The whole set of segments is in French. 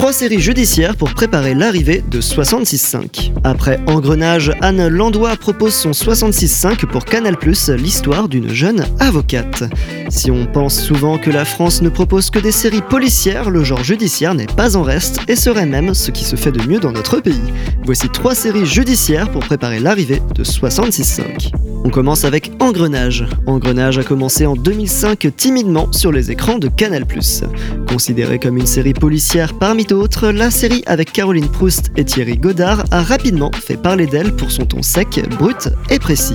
Trois séries judiciaires pour préparer l'arrivée de 66.5. Après Engrenage, Anne Landois propose son 66.5 pour Canal+, l'histoire d'une jeune avocate. Si on pense souvent que la France ne propose que des séries policières, le genre judiciaire n'est pas en reste et serait même ce qui se fait de mieux dans notre pays. Voici trois séries judiciaires pour préparer l'arrivée de 66.5. On commence avec Engrenage. Engrenage a commencé en 2005 timidement sur les écrans de Canal+. Considérée comme une série policière parmi d'autres, la série avec Caroline Proust et Thierry Godard a rapidement fait parler d'elle pour son ton sec, brut et précis.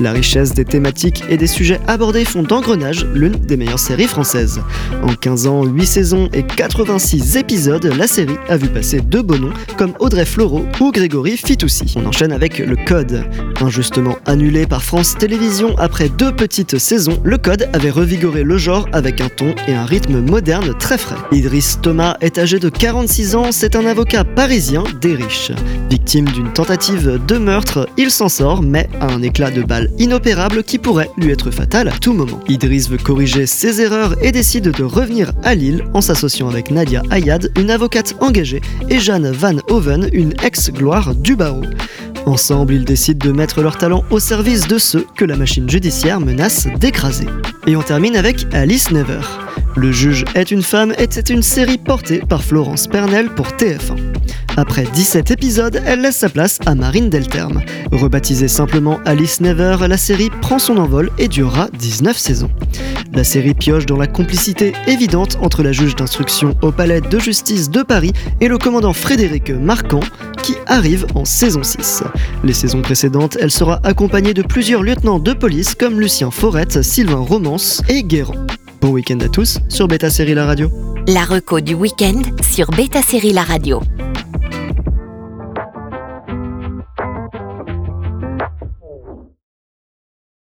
La richesse des thématiques et des sujets abordés font d'Engrenage l'une des meilleures séries françaises. En 15 ans, 8 saisons et 86 épisodes, la série a vu passer deux beaux noms comme Audrey Fleurot ou Grégory Fitoussi. On enchaîne avec Le Code. Injustement annulé par France Télévisions après deux petites saisons, Le Code avait revigoré le genre avec un ton et un rythme moderne très frais. Idriss Thomas est âgé de 46 ans, c'est un avocat parisien des riches. Victime d'une tentative de meurtre, il s'en sort mais a un éclat de balle inopérable qui pourrait lui être fatal à tout moment. Idriss veut corriger ses erreurs et décide de revenir à Lille en s'associant avec Nadia Ayad, une avocate engagée, et Jeanne Van Hoven, une ex-gloire du barreau. Ensemble, ils décident de mettre leur talent au service de ceux que la machine judiciaire menace d'écraser. Et on termine avec Alice Never. Le juge est une femme était une série portée par Florence Pernel pour TF1. Après 17 épisodes, elle laisse sa place à Marine Delterme. Rebaptisée simplement Alice Never, la série prend son envol et durera 19 saisons. La série pioche dans la complicité évidente entre la juge d'instruction au palais de justice de Paris et le commandant Frédéric Marquand, qui arrive en saison 6. Les saisons précédentes, elle sera accompagnée de plusieurs lieutenants de police comme Lucien Forette, Sylvain Romance et Guérand. Bon week-end à tous sur Beta Série La Radio. La reco du week-end sur Beta Série La Radio.